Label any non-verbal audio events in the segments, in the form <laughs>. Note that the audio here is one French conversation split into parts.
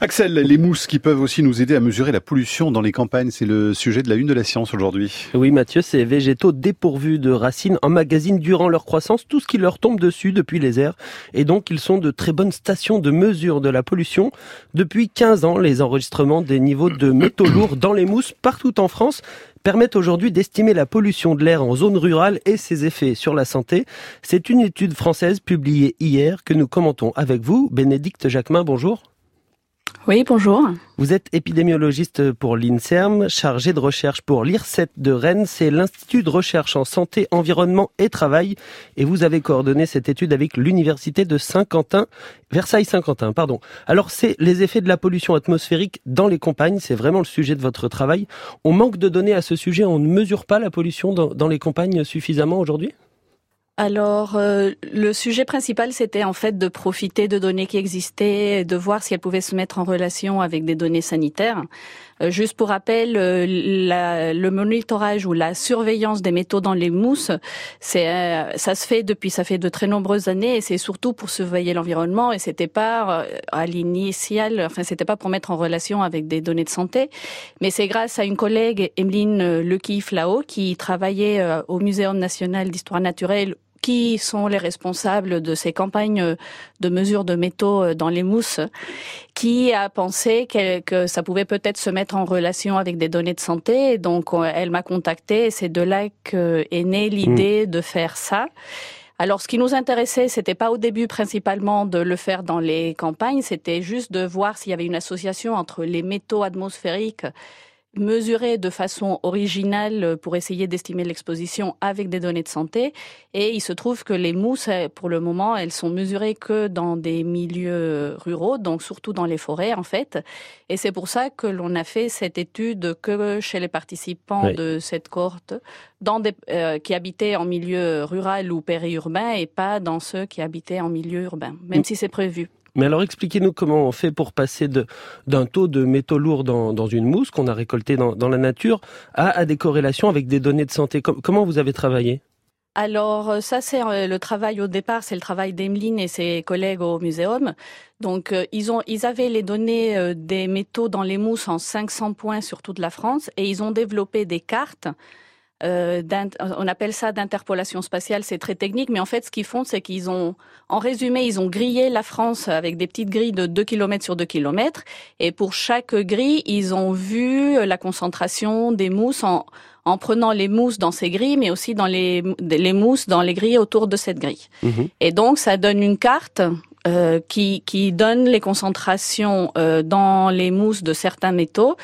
Axel, les mousses qui peuvent aussi nous aider à mesurer la pollution dans les campagnes, c'est le sujet de la une de la science aujourd'hui. Oui Mathieu, ces végétaux dépourvus de racines emmagasinent durant leur croissance tout ce qui leur tombe dessus depuis les airs et donc ils sont de très bonnes stations de mesure de la pollution. Depuis 15 ans, les enregistrements des niveaux de métaux <coughs> lourds dans les mousses partout en France permettent aujourd'hui d'estimer la pollution de l'air en zone rurale et ses effets sur la santé. C'est une étude française publiée hier que nous commentons avec vous. Bénédicte Jacquemin, bonjour. Oui, bonjour. Vous êtes épidémiologiste pour l'INSERM, chargé de recherche pour l'IRCET de Rennes. C'est l'Institut de recherche en santé, environnement et travail. Et vous avez coordonné cette étude avec l'Université de Saint-Quentin, Versailles-Saint-Quentin, pardon. Alors, c'est les effets de la pollution atmosphérique dans les campagnes. C'est vraiment le sujet de votre travail. On manque de données à ce sujet. On ne mesure pas la pollution dans, dans les campagnes suffisamment aujourd'hui? Alors, euh, le sujet principal, c'était en fait de profiter de données qui existaient, de voir si elles pouvaient se mettre en relation avec des données sanitaires. Euh, juste pour rappel, euh, le monitorage ou la surveillance des métaux dans les mousses, c'est ça se fait depuis ça fait de très nombreuses années et c'est surtout pour surveiller l'environnement et c'était pas à l'initial, enfin c'était pas pour mettre en relation avec des données de santé, mais c'est grâce à une collègue Emeline Lequiy-Flao qui travaillait au Muséum national d'histoire naturelle qui sont les responsables de ces campagnes de mesure de métaux euh, dans les mousses, qui a pensé que, ça pouvait peut-être se mettre en relation avec des données de santé. Donc, elle m'a contacté et c'est de là qu'est née l'idée mmh. de faire ça. Alors, ce qui nous intéressait, c'était pas au début principalement de le faire dans les campagnes, c'était juste de voir s'il y avait une association entre les métaux atmosphériques mesuré de façon originale pour essayer d'estimer l'exposition avec des données de santé. Et il se trouve que les mousses, pour le moment, elles sont mesurées que dans des milieux ruraux, donc surtout dans les forêts en fait. Et c'est pour ça que l'on a fait cette étude que chez les participants de cette cohorte, dans des, euh, qui habitaient en milieu rural ou périurbain et pas dans ceux qui habitaient en milieu urbain, même mm. si c'est prévu. Mais alors expliquez-nous comment on fait pour passer d'un taux de métaux lourds dans, une mousse qu'on a récolté dans, la nature à, des corrélations avec des données de santé. comment vous avez travaillé? Alors euh, ça c'est euh, le travail au départ, c'est le travail d'Emeline et ses collègues au muséum. Donc euh, ils ont ils avaient les données des métaux dans les mousses en 500 points sur toute la France et ils ont développé des cartes euh, on appelle ça d'interpolation spatiale, c'est très technique, mais en fait, ce qu'ils font, c'est qu'ils ont, en résumé, ils ont grillé la France avec des petites grilles de 2 km sur 2 km, et pour chaque grille, ils ont vu la concentration des mousses en, en prenant les mousses dans ces grilles, mais aussi dans les, les mousses dans les grilles autour de cette grille. Mhm. Et donc, ça donne une carte euh, qui, qui donne les concentrations euh, dans les mousses de certains métaux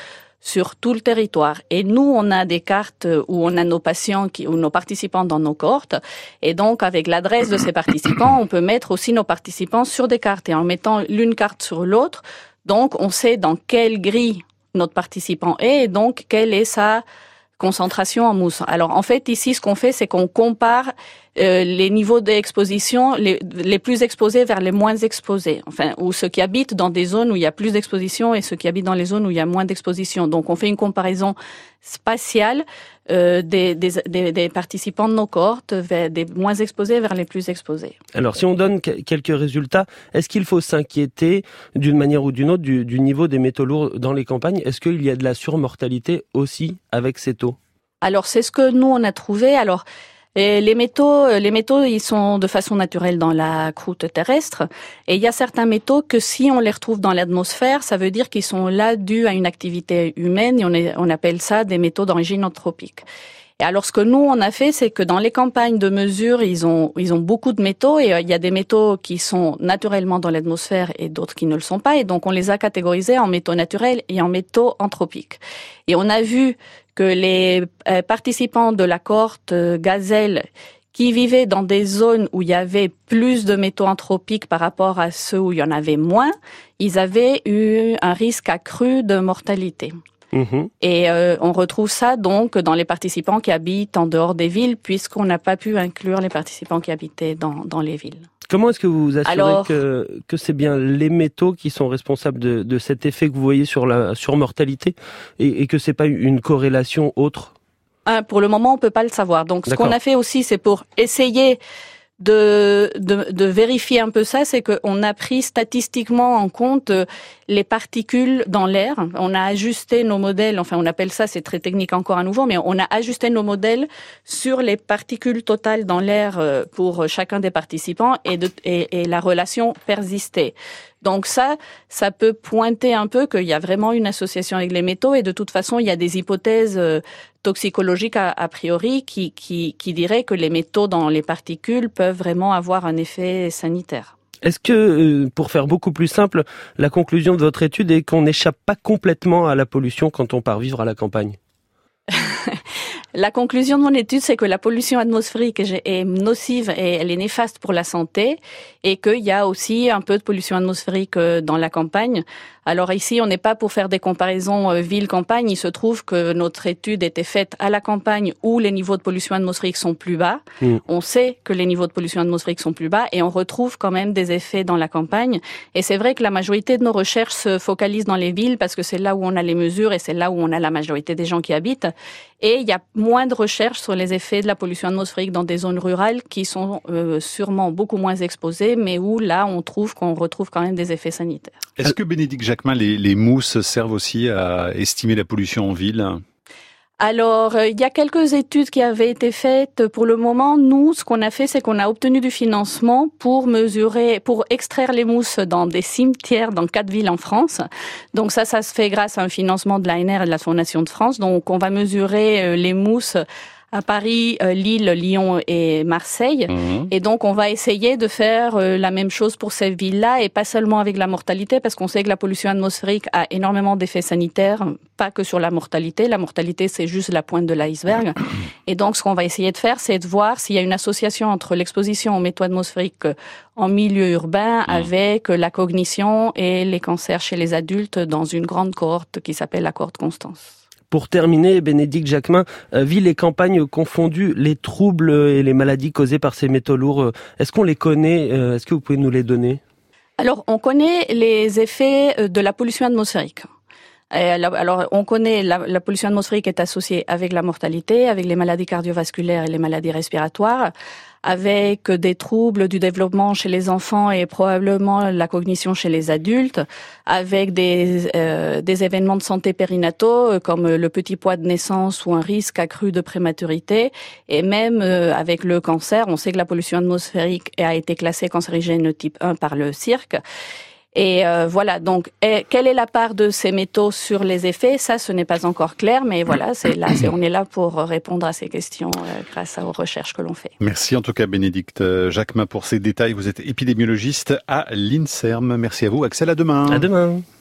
sur tout le territoire. Et nous, on a des cartes où on a nos patients qui, ou nos participants dans nos cohortes. Et donc, avec l'adresse de ces <coughs> participants, on peut mettre aussi nos participants sur des cartes. Et en mettant l'une carte sur l'autre, donc, on sait dans quelle grille notre participant est et donc quelle est sa concentration en mousse. Alors en fait ici ce qu'on fait c'est qu'on compare euh, les niveaux d'exposition les, les plus exposés vers les moins exposés, enfin ou ceux qui habitent dans des zones où il y a plus d'exposition et ceux qui habitent dans les zones où il y a moins d'exposition. Donc on fait une comparaison spatiale euh, des, des, des, participants de nos cohortes vers des moins exposés vers les plus exposés. Alors si on donne quelques résultats, est-ce qu'il faut s'inquiéter d'une manière ou d'une autre du, du niveau des métaux lourds dans les campagnes? Est-ce qu'il y a de la surmortalité aussi avec ces taux? Alors c'est ce que nous on a trouvé. Alors les métaux, les métaux, ils sont de façon naturelle dans la croûte terrestre. Et il y a certains métaux que si on les retrouve dans l'atmosphère, ça veut dire qu'ils sont là dus à une activité humaine et on, on appelle ça des métaux d'origine anthropique. Et alors, ce que nous, on a fait, c'est que dans les campagnes de mesure, ils ont, beaucoup de métaux et euh, il y a des métaux qui sont naturellement dans l'atmosphère et d'autres qui ne le sont pas. Et donc, on les a catégorisés en métaux naturels et en métaux anthropiques. Et on a vu que les euh, participants de la cohorte euh, gazelle qui vivaient dans des zones où il y avait plus de métaux anthropiques par rapport à ceux où il y en avait moins, ils avaient eu un risque accru de mortalité. Mhm. Et euh, on retrouve ça donc dans les participants qui habitent en dehors des villes, puisqu'on n'a pas pu inclure les participants qui habitaient dans, dans les villes. Comment est-ce que vous vous assurez que, que c'est bien les métaux qui sont responsables de, de, cet effet que vous voyez sur la surmortalité et, et que c'est pas une corrélation autre? Pour le moment, on peut pas le savoir. Donc, ce qu'on a fait aussi, c'est pour essayer de, de, vérifier un peu ça, c'est qu'on a pris statistiquement en compte euh, les particules dans l'air. On a ajusté nos modèles, enfin on appelle ça, c'est très technique encore à nouveau, mais on a ajusté nos modèles sur les particules totales dans l'air euh, pour chacun des participants et, et la relation persistait. Donc ça, ça peut pointer un peu qu'il y a vraiment une association avec les métaux et de toute façon, il y a des hypothèses euh, toxicologiques a, priori qui, qui, qui diraient que les métaux dans les particules peuvent vraiment avoir un effet sanitaire. Est-ce que, euh, pour faire beaucoup plus simple, la conclusion de votre étude est qu'on n'échappe pas complètement à la pollution quand on part vivre à la campagne? <laughs> La conclusion de mon étude, c'est que la pollution atmosphérique est nocive et elle est néfaste pour la santé et qu'il y a aussi un peu de pollution atmosphérique euh, dans la campagne. Alors ici, on n'est pas pour faire des comparaisons euh, ville-campagne. Il se trouve que notre étude était faite à la campagne où les niveaux de pollution atmosphérique sont plus bas. Mm. On sait que les niveaux de pollution atmosphérique sont plus bas et on retrouve quand même des effets dans la campagne. Et c'est vrai que la majorité de nos recherches se focalisent dans les villes parce que c'est là où on a les mesures et c'est là où on a la majorité des gens qui habitent. Et il y a moins de recherches sur les effets de la pollution atmosphérique dans des zones rurales qui sont euh, sûrement beaucoup moins exposées, mais où là, on trouve qu'on retrouve quand même des effets sanitaires. Est-ce que Bénédicte Jacquemin, les, les mousses servent aussi à estimer la pollution en ville? Alors, euh, il y a quelques études qui avaient été faites. Pour le moment, nous, ce qu'on a fait, c'est qu'on a obtenu du financement pour mesurer, pour extraire les mousses dans des cimetières dans quatre villes en France. Donc ça, ça se fait grâce à un financement de l'ANR et de la Fondation de France. Donc on va mesurer euh, les mousses à Paris, euh, Lille, Lyon et Marseille. Mhm. Et donc, on va essayer de faire euh, la même chose pour ces villes-là et pas seulement avec la mortalité, parce qu'on sait que la pollution atmosphérique a énormément d'effets sanitaires, pas que sur la mortalité. La mortalité, c'est juste la pointe de l'iceberg. <coughs> Et donc, ce qu'on va essayer de faire, c'est de voir s'il y a une association entre l'exposition aux métaux atmosphériques en milieu urbain mhm. avec la cognition et les cancers chez les adultes dans une grande cohorte qui s'appelle la cohorte Constance. Pour terminer, Bénédicte Jacquemin, euh, ville et campagne confondues, les troubles et les maladies causées par ces métaux lourds, euh, est-ce qu'on les connaît euh, Est-ce que vous pouvez nous les donner? Alors, on connaît les effets de la pollution atmosphérique. Alors, on connaît la, la, pollution atmosphérique est associée avec la mortalité, avec les maladies cardiovasculaires et les maladies respiratoires, avec des troubles du développement chez les enfants et probablement la cognition chez les adultes, avec des, euh, des événements de santé périnataux euh, comme le petit poids de naissance ou un risque accru de prématurité, et même euh, avec le cancer. On sait que la pollution atmosphérique a été classée cancérigène type 1 par le CIRC. Et euh, voilà, donc quelle est la part de ces métaux sur les effets? Ça, ce n'est pas encore clair, mais voilà, c'est là, on est là pour répondre à ces questions euh, grâce aux recherches que l'on fait. Merci en tout cas, Bénédicte Jacquemin, pour ces détails. Vous êtes épidémiologiste à l'INSERM. Merci à vous. Axel, à demain. À demain.